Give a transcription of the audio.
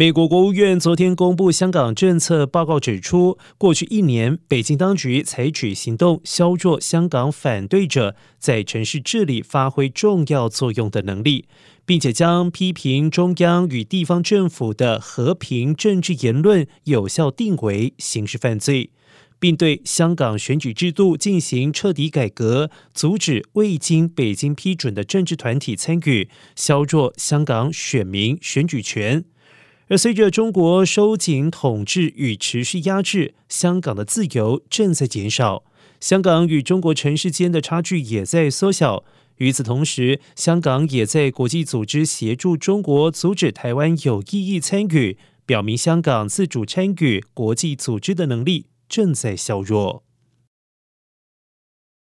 美国国务院昨天公布香港政策报告，指出，过去一年，北京当局采取行动削弱香港反对者在城市治理发挥重要作用的能力，并且将批评中央与地方政府的和平政治言论有效定为刑事犯罪，并对香港选举制度进行彻底改革，阻止未经北京批准的政治团体参与，削弱香港选民选举权。而随着中国收紧统治与持续压制，香港的自由正在减少，香港与中国城市间的差距也在缩小。与此同时，香港也在国际组织协助中国阻止台湾有意义参与，表明香港自主参与国际组织的能力正在削弱。